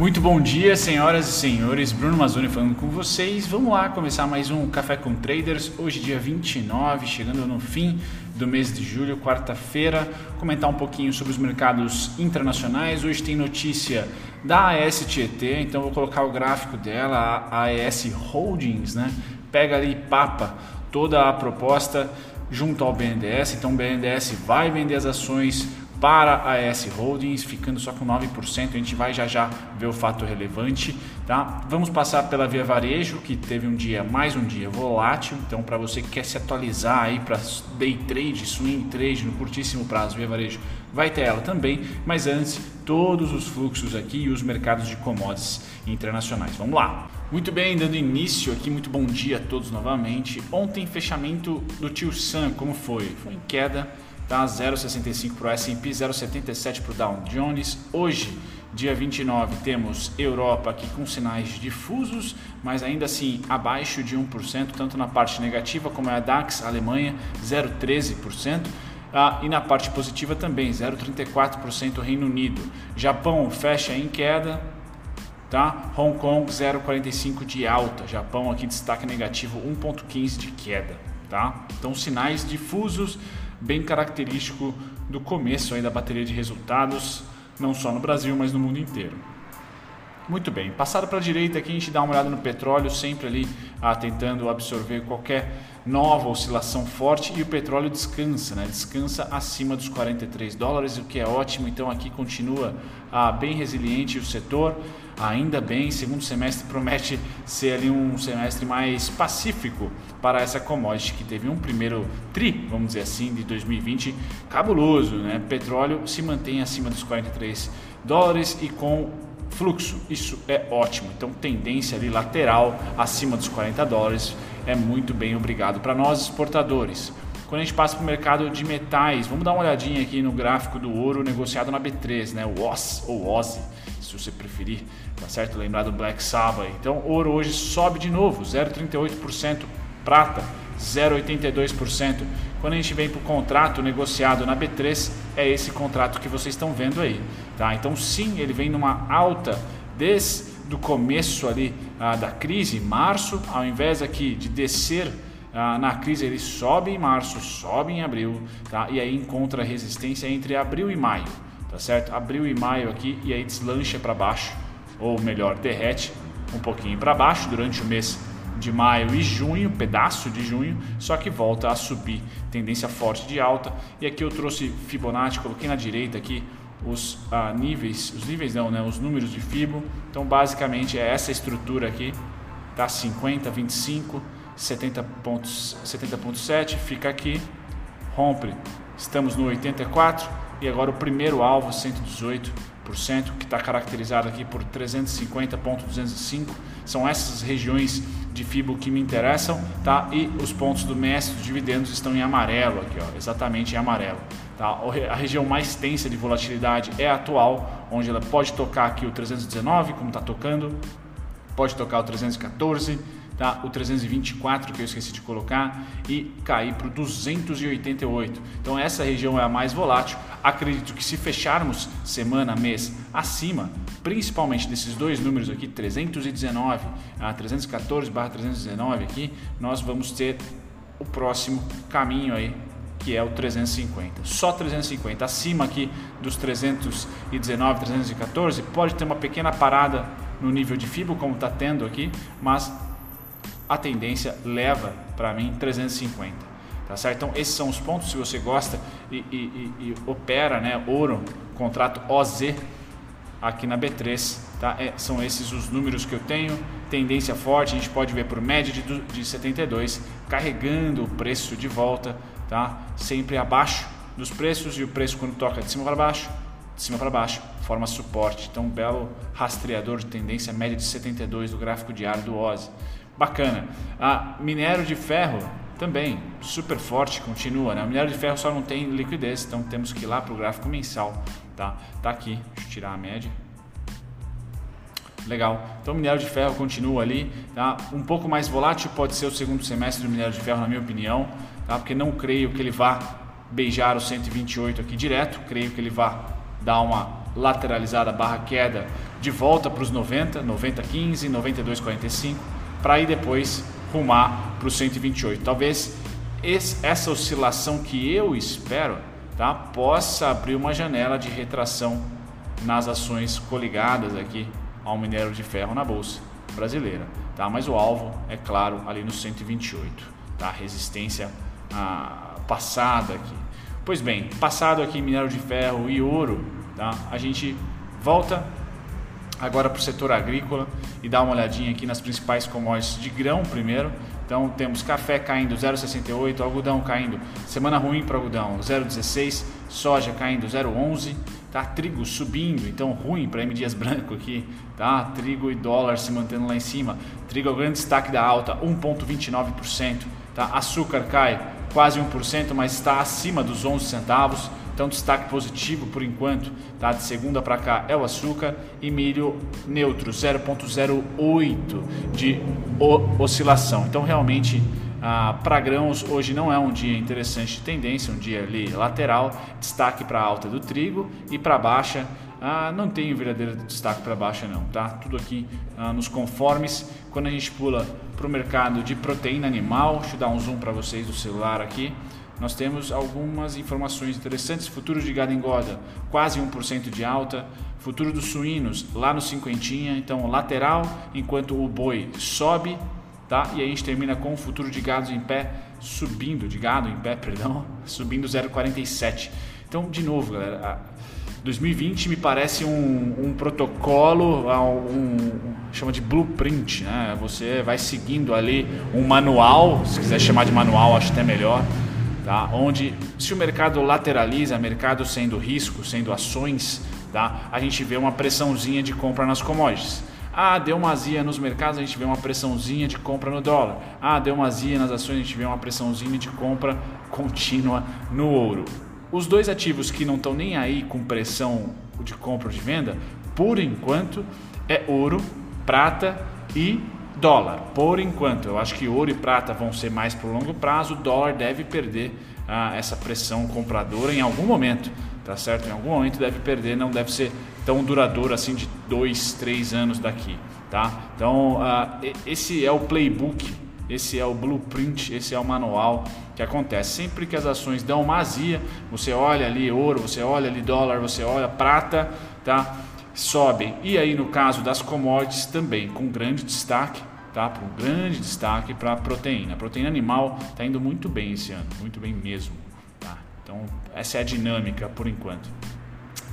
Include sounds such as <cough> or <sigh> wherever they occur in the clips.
Muito bom dia, senhoras e senhores. Bruno Mazzoni falando com vocês. Vamos lá começar mais um Café com Traders. Hoje, dia 29, chegando no fim do mês de julho, quarta-feira. Comentar um pouquinho sobre os mercados internacionais. Hoje tem notícia da AES então vou colocar o gráfico dela, a AES Holdings, né? Pega ali papa toda a proposta junto ao BNDES. Então, o BNDES vai vender as ações para a S Holdings, ficando só com 9%. A gente vai já já ver o fato relevante, tá? Vamos passar pela Via Varejo, que teve um dia, mais um dia volátil. Então, para você que quer se atualizar aí para day trade, swing trade no curtíssimo prazo, Via Varejo vai ter ela também. Mas antes, todos os fluxos aqui e os mercados de commodities internacionais. Vamos lá. Muito bem, dando início aqui, muito bom dia a todos novamente. Ontem, fechamento do Tio Sam, como foi? Foi em queda tá? 0,65 para o S&P, 0,77 para o Dow Jones. Hoje, dia 29, temos Europa aqui com sinais difusos, mas ainda assim abaixo de 1%, tanto na parte negativa como é a DAX Alemanha, 0,13%. Ah, e na parte positiva também, 0,34% Reino Unido. Japão fecha em queda, tá? Hong Kong 0,45 de alta. Japão aqui destaque negativo 1,15 de queda, tá? Então sinais difusos bem característico do começo aí da bateria de resultados, não só no Brasil, mas no mundo inteiro. Muito bem, passado para a direita aqui a gente dá uma olhada no petróleo, sempre ali ah, tentando absorver qualquer nova oscilação forte e o petróleo descansa, né? descansa acima dos 43 dólares, o que é ótimo. Então aqui continua ah, bem resiliente o setor, ainda bem. Segundo semestre promete ser ali um semestre mais pacífico para essa commodity que teve um primeiro tri, vamos dizer assim, de 2020 cabuloso, né? Petróleo se mantém acima dos 43 dólares e com fluxo, isso é ótimo. Então tendência ali lateral acima dos 40 dólares é muito bem obrigado para nós exportadores. Quando a gente passa para o mercado de metais, vamos dar uma olhadinha aqui no gráfico do ouro negociado na B3, né? O OZ ou OZ, se você preferir, tá certo? Lembrar do Black Sabbath. Então, ouro hoje sobe de novo, 0,38%, prata 0,82%. Quando a gente vem para o contrato negociado na B3, é esse contrato que vocês estão vendo aí, tá? Então, sim, ele vem numa alta desde do começo ali ah, da crise, março, ao invés aqui de descer ah, na crise, ele sobe em março, sobe em abril, tá? E aí encontra resistência entre abril e maio, tá certo? Abril e maio aqui e aí deslancha para baixo, ou melhor, derrete um pouquinho para baixo durante o mês de maio e junho, pedaço de junho, só que volta a subir, tendência forte de alta. E aqui eu trouxe Fibonacci, coloquei na direita aqui os ah, níveis, os níveis não, né, os números de Fibo. Então, basicamente é essa estrutura aqui, tá? 50, 25, 70.7, 70 fica aqui, rompe. Estamos no 84 e agora o primeiro alvo 118%, que está caracterizado aqui por 350.205. São essas regiões de FIBO que me interessam, tá? E os pontos do mestre dos dividendos estão em amarelo aqui, ó, exatamente em amarelo. Tá? A região mais tensa de volatilidade é a atual, onde ela pode tocar aqui o 319, como está tocando, pode tocar o 314, tá? o 324 que eu esqueci de colocar e cair para o 288. Então essa região é a mais volátil. Acredito que se fecharmos semana, mês acima, principalmente desses dois números aqui, 319 a 314 319 aqui, nós vamos ter o próximo caminho aí que é o 350. Só 350 acima aqui dos 319, 314 pode ter uma pequena parada no nível de fibra como está tendo aqui, mas a tendência leva para mim 350. Tá certo? Então esses são os pontos se você gosta e, e, e, e opera, né, ouro, contrato OZ aqui na B3, tá? É, são esses os números que eu tenho. Tendência forte, a gente pode ver por média de, de 72, carregando o preço de volta tá? Sempre abaixo dos preços e o preço quando toca de cima para baixo, de cima para baixo, forma suporte. Então, um belo rastreador de tendência média de 72 do gráfico diário do OSI. Bacana. A minério de ferro também super forte, continua, né? O minério de ferro só não tem liquidez, então temos que ir lá para o gráfico mensal, tá? Tá aqui, deixa eu tirar a média. Legal. Então, o minério de ferro continua ali, tá? Um pouco mais volátil pode ser o segundo semestre do minério de ferro, na minha opinião tá? porque não creio que ele vá beijar o 128 aqui direto, creio que ele vá dar uma lateralizada barra queda de volta para os 90, 90 15, 92 45, para aí depois rumar para o 128. Talvez esse, essa oscilação que eu espero tá, possa abrir uma janela de retração nas ações coligadas aqui ao minério de ferro na bolsa brasileira, tá? Mas o alvo é claro ali no 128, tá? Resistência ah, passada aqui. Pois bem, passado aqui minério de ferro e ouro, tá? A gente volta agora para o setor agrícola e dá uma olhadinha aqui nas principais commodities de grão primeiro. Então temos café caindo 0,68, algodão caindo, semana ruim para algodão 0,16, soja caindo 0,11, tá? Trigo subindo, então ruim para M Dias Branco aqui, tá? Trigo e dólar se mantendo lá em cima. Trigo é o grande destaque da alta, 1,29%, tá? Açúcar cai quase 1%, mas está acima dos 11 centavos. Então, destaque positivo por enquanto, tá? De segunda para cá é o açúcar e milho neutro, 0,08 de oscilação. Então, realmente, ah, para grãos, hoje não é um dia interessante de tendência, um dia ali lateral. Destaque para alta do trigo e para baixa. Ah, não tem verdadeiro destaque para baixa, não, tá? Tudo aqui ah, nos conformes. Quando a gente pula para o mercado de proteína animal, deixa eu dar um zoom para vocês do celular aqui nós temos algumas informações interessantes. Futuro de gado engorda, quase 1% de alta. Futuro dos suínos, lá no cinquentinha, então lateral, enquanto o boi sobe, tá? E a gente termina com o futuro de gado em pé subindo, de gado em pé, <laughs> perdão, subindo 0,47. Então, de novo, galera, 2020 me parece um, um protocolo, um, um, chama de blueprint, né? Você vai seguindo ali um manual, se quiser chamar de manual, acho até melhor tá? onde se o mercado lateraliza, mercado sendo risco, sendo ações, tá? a gente vê uma pressãozinha de compra nas commodities. Ah, deu uma azia nos mercados, a gente vê uma pressãozinha de compra no dólar. Ah, deu uma azia nas ações, a gente vê uma pressãozinha de compra contínua no ouro. Os dois ativos que não estão nem aí com pressão de compra ou de venda, por enquanto, é ouro, prata e Dólar, por enquanto, eu acho que ouro e prata vão ser mais para o longo prazo, o dólar deve perder ah, essa pressão compradora em algum momento, tá certo? Em algum momento deve perder, não deve ser tão duradouro assim de dois, três anos daqui, tá? Então, ah, esse é o playbook, esse é o blueprint, esse é o manual que acontece. Sempre que as ações dão uma azia, você olha ali ouro, você olha ali dólar, você olha prata, tá? Sobem. E aí no caso das commodities também, com grande destaque tá? Para um grande destaque para a proteína. A proteína animal está indo muito bem esse ano, muito bem mesmo. Tá? Então, essa é a dinâmica por enquanto.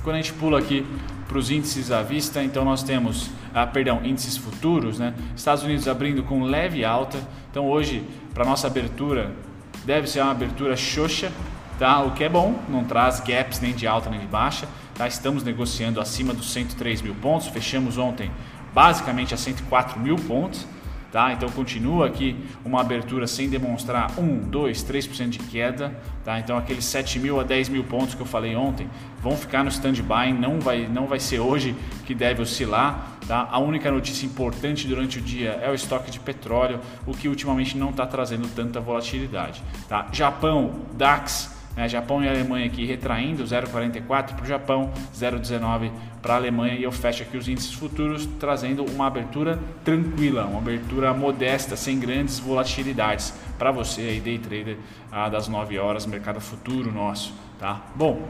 Quando a gente pula aqui para os índices à vista, então nós temos, ah, perdão, índices futuros, né? Estados Unidos abrindo com leve alta. Então hoje, para nossa abertura, deve ser uma abertura xoxa, tá? O que é bom, não traz gaps nem de alta nem de baixa. Tá? Estamos negociando acima dos 103 mil pontos. Fechamos ontem basicamente a 104 mil pontos. Tá? Então continua aqui uma abertura sem demonstrar 1, 2, 3% de queda. Tá? Então aqueles 7 mil a 10 mil pontos que eu falei ontem vão ficar no stand-by, não vai, não vai ser hoje que deve oscilar. Tá? A única notícia importante durante o dia é o estoque de petróleo, o que ultimamente não está trazendo tanta volatilidade. Tá? Japão, DAX né? Japão e Alemanha aqui retraindo 0,44 para o Japão, 0,19 para a Alemanha e eu fecho aqui os índices futuros trazendo uma abertura tranquila, uma abertura modesta, sem grandes volatilidades para você aí day trader ah, das 9 horas, mercado futuro nosso, tá? Bom,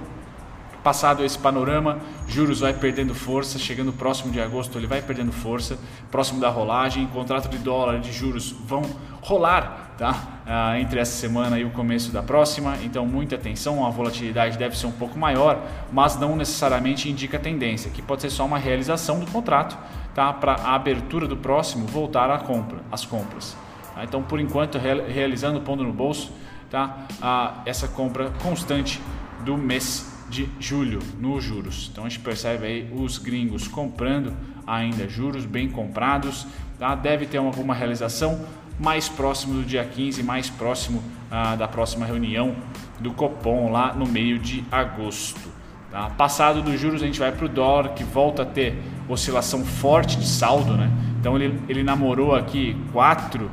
Passado esse panorama, juros vai perdendo força, chegando próximo de agosto ele vai perdendo força, próximo da rolagem, contrato de dólar de juros vão rolar, tá? Ah, entre essa semana e o começo da próxima, então muita atenção, a volatilidade deve ser um pouco maior, mas não necessariamente indica tendência, que pode ser só uma realização do contrato, tá? Para a abertura do próximo voltar à compra, às compras. Tá? Então, por enquanto, realizando pondo no bolso, tá? Ah, essa compra constante do mês de julho nos juros. Então a gente percebe aí os gringos comprando ainda juros bem comprados, tá? deve ter alguma realização mais próximo do dia 15, mais próximo ah, da próxima reunião do Copom lá no meio de agosto. Tá? Passado dos juros a gente vai para o dólar que volta a ter oscilação forte de saldo, né? Então ele, ele namorou aqui quatro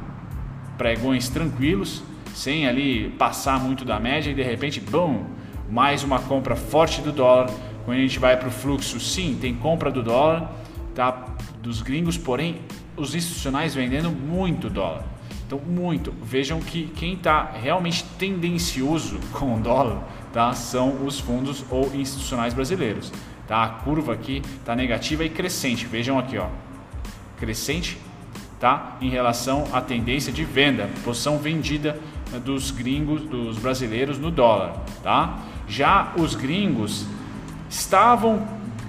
pregões tranquilos, sem ali passar muito da média e de repente, bum, mais uma compra forte do dólar quando a gente vai para o fluxo, sim, tem compra do dólar, tá? Dos gringos, porém os institucionais vendendo muito dólar. Então, muito. Vejam que quem está realmente tendencioso <laughs> com o dólar tá? são os fundos ou institucionais brasileiros. Tá? A curva aqui está negativa e crescente. Vejam aqui, ó. crescente tá? em relação à tendência de venda, posição vendida dos gringos, dos brasileiros no dólar. Tá? Já os gringos estavam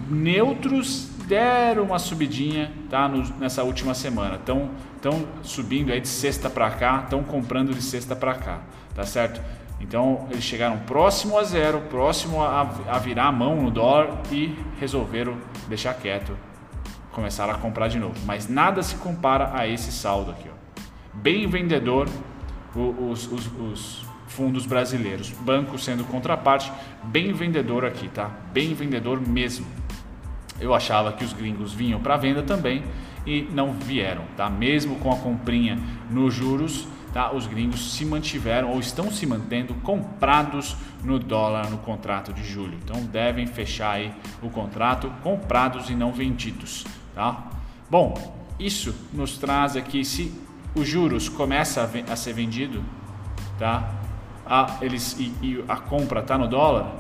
neutros deram uma subidinha tá, no, nessa última semana. Estão estão subindo aí de sexta para cá, estão comprando de sexta para cá, tá certo? Então eles chegaram próximo a zero, próximo a, a virar a mão no dólar e resolveram deixar quieto, começaram a comprar de novo. Mas nada se compara a esse saldo aqui, ó. Bem vendedor os, os, os fundos brasileiros, banco sendo contraparte, bem vendedor aqui, tá? Bem vendedor mesmo. Eu achava que os gringos vinham para venda também e não vieram, tá? Mesmo com a comprinha nos juros, tá? Os gringos se mantiveram ou estão se mantendo comprados no dólar no contrato de julho. Então devem fechar aí o contrato comprados e não vendidos, tá? Bom, isso nos traz aqui se os juros começa a, a ser vendido, tá? A, eles e, e a compra está no dólar,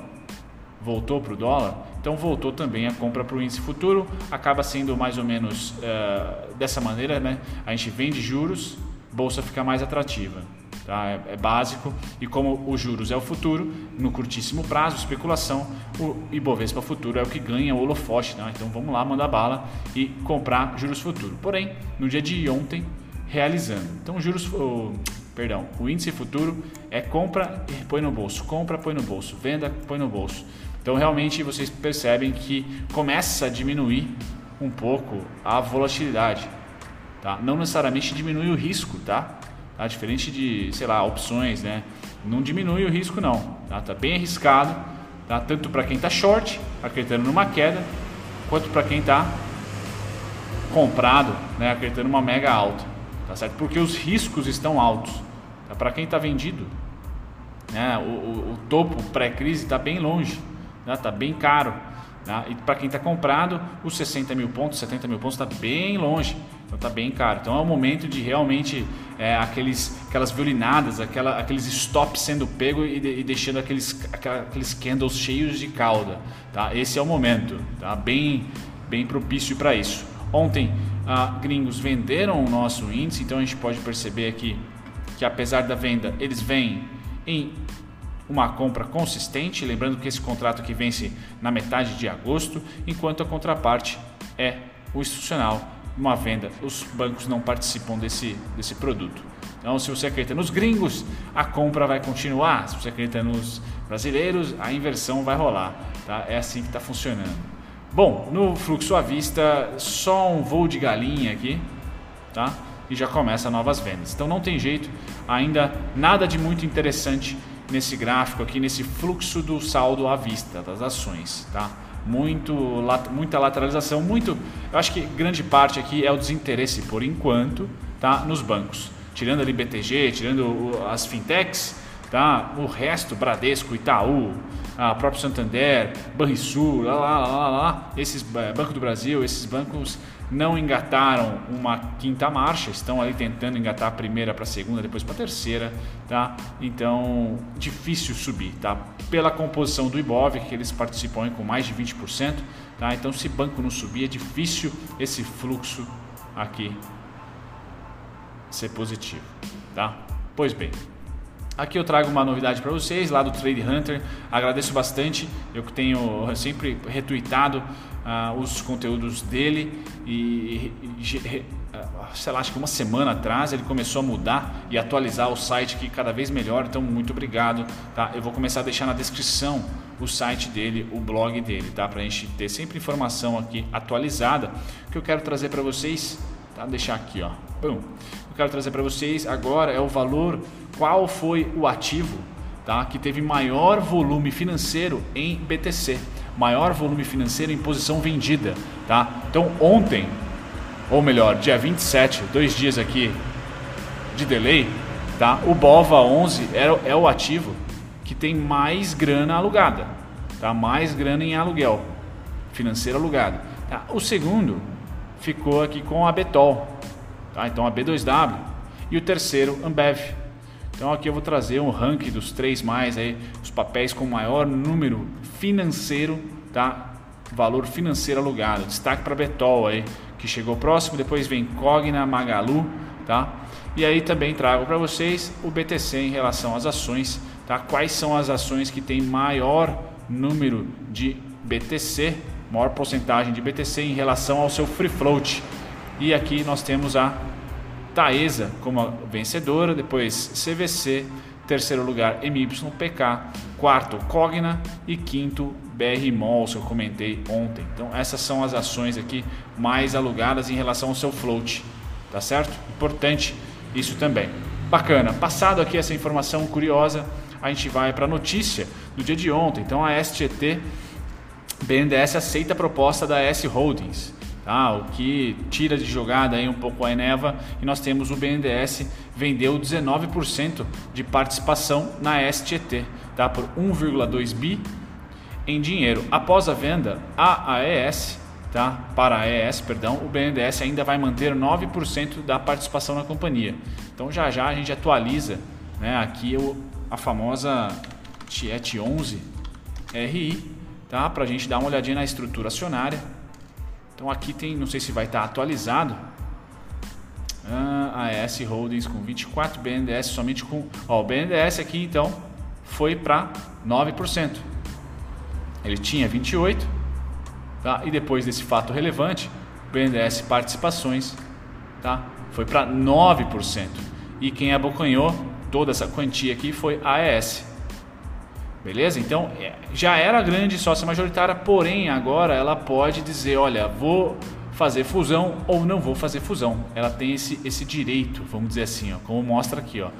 voltou para o dólar, então voltou também a compra para o índice futuro, acaba sendo mais ou menos uh, dessa maneira, né? A gente vende juros, bolsa fica mais atrativa. Tá? É, é, básico e como os juros é o futuro, no curtíssimo prazo, especulação, o Ibovespa futuro é o que ganha o holofote. Né? Então vamos lá, mandar bala e comprar juros futuro. Porém, no dia de ontem, realizando. Então juros, perdão, o índice futuro é compra e põe no bolso, compra, põe no bolso, venda, põe no bolso. Então realmente vocês percebem que começa a diminuir um pouco a volatilidade, tá? Não necessariamente diminui o risco, tá? tá? Diferente de, sei lá, opções, né? Não diminui o risco não, tá? Tá bem arriscado, tá? Tanto para quem está short, acreditando numa queda, quanto para quem está comprado, né? Acreditando numa mega alta, tá certo? Porque os riscos estão altos. Tá? Para quem está vendido, né? O, o, o topo pré-crise está bem longe está né? bem caro. Né? E para quem está comprado, os 60 mil pontos, 70 mil pontos está bem longe, então está bem caro. Então é o momento de realmente é, aqueles, aquelas violinadas, aquela, aqueles stops sendo pego e, de, e deixando aqueles, aqueles candles cheios de cauda. Tá? Esse é o momento, tá? bem, bem propício para isso. Ontem, ah, gringos venderam o nosso índice, então a gente pode perceber aqui que apesar da venda, eles vêm em uma compra consistente, lembrando que esse contrato que vence na metade de agosto, enquanto a contraparte é o institucional, uma venda. Os bancos não participam desse, desse produto. Então, se você acredita nos gringos, a compra vai continuar. Se você acredita nos brasileiros, a inversão vai rolar. Tá? É assim que está funcionando. Bom, no fluxo à vista, só um voo de galinha aqui, tá? E já começa novas vendas. Então não tem jeito, ainda nada de muito interessante nesse gráfico aqui, nesse fluxo do saldo à vista das ações, tá? Muito, muita lateralização, muito, eu acho que grande parte aqui é o desinteresse por enquanto, tá? Nos bancos, tirando ali BTG, tirando as fintechs, tá? O resto, Bradesco, Itaú, a próprio Santander, Banrisul, lá, lá, lá, lá, esses é, Banco do Brasil, esses bancos não engataram uma quinta marcha, estão ali tentando engatar a primeira para a segunda, depois para a terceira, tá? Então, difícil subir, tá? Pela composição do Ibov, que eles participam com mais de 20%, tá? Então, se banco não subir, é difícil esse fluxo aqui ser positivo, tá? Pois bem, Aqui eu trago uma novidade para vocês lá do Trade Hunter. Agradeço bastante. Eu tenho sempre retweetado uh, os conteúdos dele e, e ah, sei lá, acho que uma semana atrás ele começou a mudar e atualizar o site que cada vez melhor. Então muito obrigado, tá? Eu vou começar a deixar na descrição o site dele, o blog dele, tá? Para a gente ter sempre informação aqui atualizada que eu quero trazer para vocês, tá? Deixar aqui, ó. Bom, eu quero trazer para vocês agora é o valor qual foi o ativo tá, que teve maior volume financeiro em BTC, maior volume financeiro em posição vendida. Tá? Então ontem, ou melhor, dia 27, dois dias aqui de delay, tá? o BOVA 11 é, é o ativo que tem mais grana alugada. tá? mais grana em aluguel, financeiro alugado. Tá? O segundo ficou aqui com a Betol, tá? então a B2W. E o terceiro, Ambev. Então aqui eu vou trazer um ranking dos três mais aí, os papéis com maior número financeiro, tá? Valor financeiro alugado. Destaque para Betol aí, que chegou próximo, depois vem Cogna, Magalu, tá? E aí também trago para vocês o BTC em relação às ações, tá? Quais são as ações que têm maior número de BTC, maior porcentagem de BTC em relação ao seu free float. E aqui nós temos a Taesa como vencedora, depois CVC, terceiro lugar MYPK, quarto Cogna e quinto BR Malls, que eu comentei ontem. Então essas são as ações aqui mais alugadas em relação ao seu float, tá certo? Importante isso também. Bacana. Passado aqui essa informação curiosa, a gente vai para a notícia do dia de ontem. Então a STT BNDES aceita a proposta da S Holdings, tá? o que tira de jogada aí um pouco a Eneva e nós temos o BNDES vendeu 19% de participação na STT tá? por 1,2 bi em dinheiro. Após a venda, a AES tá? para a AES, perdão, o BNDES ainda vai manter 9% da participação na companhia. Então já já a gente atualiza né, aqui o, a famosa TIET 11 RI, tá? para a gente dar uma olhadinha na estrutura acionária. Então aqui tem, não sei se vai estar atualizado, ah, AES Holdings com 24, BNDES somente com. Ó, o BNDES aqui então foi para 9%. Ele tinha 28, tá? E depois desse fato relevante, BNDES participações, tá? Foi para 9%. E quem abocanhou toda essa quantia aqui foi a AES. Beleza? Então é, já era grande sócia majoritária, porém agora ela pode dizer, olha, vou fazer fusão ou não vou fazer fusão. Ela tem esse, esse direito, vamos dizer assim, ó, como mostra aqui. Ó.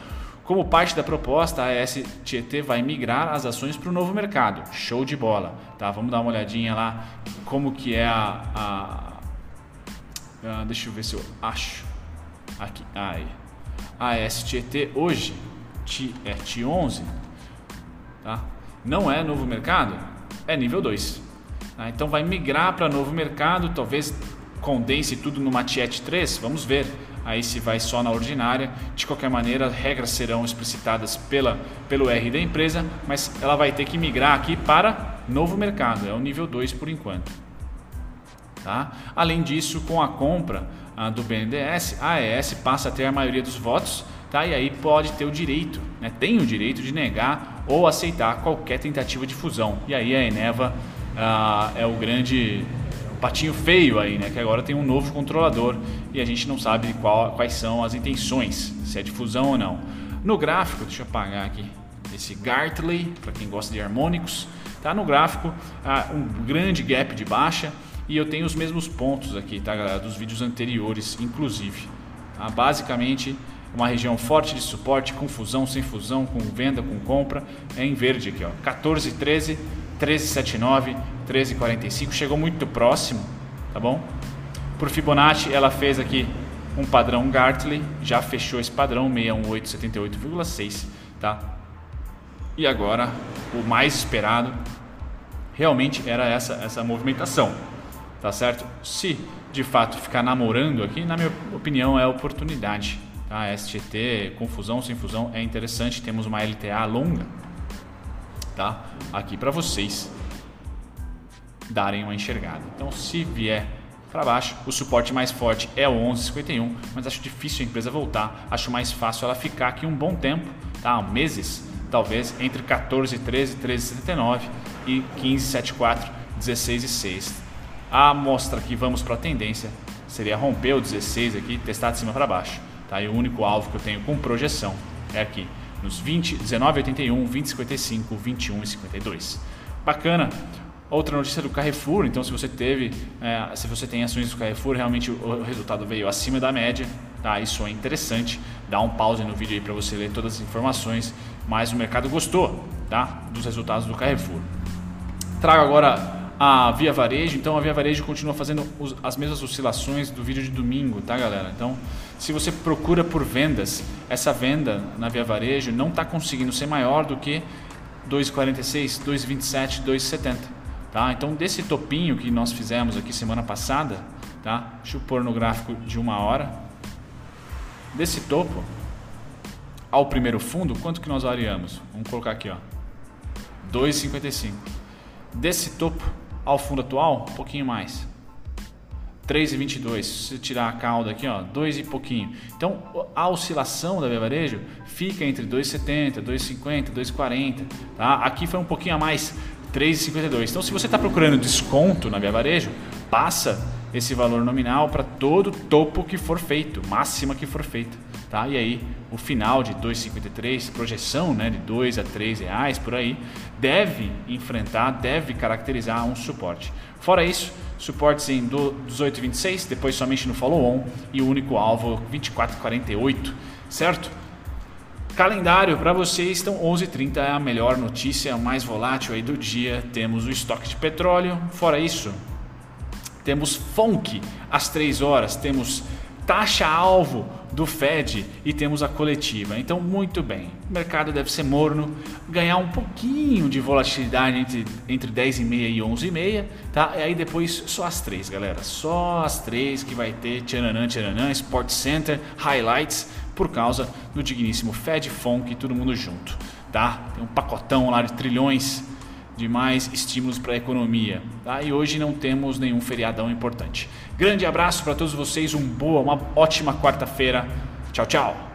Como parte da proposta, a STT vai migrar as ações para o novo mercado. Show de bola. Tá? Vamos dar uma olhadinha lá como que é a, a, a deixa eu ver se eu acho aqui. Aí. A STT hoje é T11, tá? Não é novo mercado, é nível 2. Tá? Então vai migrar para novo mercado, talvez condense tudo numa TIET 3, vamos ver aí se vai só na ordinária. De qualquer maneira, regras serão explicitadas pela, pelo R da empresa, mas ela vai ter que migrar aqui para novo mercado, é o nível 2 por enquanto. Tá? Além disso, com a compra ah, do BNDES, a AES passa a ter a maioria dos votos tá? e aí pode ter o direito, né? tem o direito de negar ou aceitar qualquer tentativa de fusão. E aí a Eneva ah, é o grande patinho feio aí, né? Que agora tem um novo controlador e a gente não sabe qual, quais são as intenções, se é de fusão ou não. No gráfico, deixa eu apagar aqui esse Gartley, para quem gosta de harmônicos, tá no gráfico ah, um grande gap de baixa e eu tenho os mesmos pontos aqui, tá galera, dos vídeos anteriores, inclusive. Tá? Basicamente, uma região forte de suporte, com fusão, sem fusão, com venda, com compra, é em verde aqui, ó, 14, 13, 13,79, 13,45, chegou muito próximo, tá bom? Por Fibonacci, ela fez aqui um padrão Gartley, já fechou esse padrão 61878,6, tá? E agora, o mais esperado realmente era essa essa movimentação, tá certo? Se de fato ficar namorando aqui, na minha opinião, é oportunidade. Tá? STT, confusão sem fusão é interessante. Temos uma LTA longa, tá? Aqui para vocês darem uma enxergada. Então, se vier para baixo, o suporte mais forte é o 11,51, mas acho difícil a empresa voltar. Acho mais fácil ela ficar aqui um bom tempo, tá? Meses, talvez entre 14 13, 13,79 e 15,74, 16,6. A amostra que vamos para a tendência seria romper o 16 aqui, testar de cima para baixo, tá? E o único alvo que eu tenho com projeção é aqui nos 20, 19,81, 20,55, 21,52. Bacana. Outra notícia do Carrefour, então se você teve, é, se você tem ações do Carrefour, realmente o, resultado veio acima da média, tá? Isso é interessante. Dá um pause no vídeo aí para você ler todas as informações, mas o mercado gostou, tá? Dos resultados do Carrefour. Trago agora a Via Varejo, então a Via Varejo continua fazendo as mesmas oscilações do vídeo de domingo, tá galera? Então, se você procura por vendas, essa venda na Via Varejo não está conseguindo ser maior do que 2,46, 2,27, 2,70. Tá? Então, desse topinho que nós fizemos aqui semana passada, tá? deixa eu pôr no gráfico de uma hora. Desse topo ao primeiro fundo, quanto que nós variamos? Vamos colocar aqui, ó, 2,55. Desse topo ao fundo atual, um pouquinho mais. 3,22. Se você tirar a cauda aqui, ó, 2 e pouquinho. Então, a oscilação da Via Varejo fica entre 2,70, 2,50, 2,40. Tá? Aqui foi um pouquinho a mais, 3,52. Então, se você está procurando desconto na Via Varejo, passa esse valor nominal para todo topo que for feito, máxima que for feita. Tá? E aí, o final de 2,53, projeção né, de 2 a 3 reais por aí, deve enfrentar, deve caracterizar um suporte. Fora isso, suportes em 18,26, depois somente no follow-on e o único alvo 24,48, certo? Calendário para vocês, então 11h30 é a melhor notícia, a mais volátil aí do dia. Temos o estoque de petróleo, fora isso, temos FONC às 3 horas, temos taxa-alvo do Fed e temos a coletiva. Então, muito bem, o mercado deve ser morno, ganhar um pouquinho de volatilidade entre, entre 10 e meia e 11 e meia, tá? E aí depois só as três, galera, só as três que vai ter tchananã, tchananã, Sport Center, Highlights, por causa do digníssimo Fed, Funk todo mundo junto, tá? Tem um pacotão lá de trilhões de mais estímulos para a economia. Tá? E hoje não temos nenhum feriadão importante. Grande abraço para todos vocês, um boa, uma ótima quarta-feira. Tchau, tchau.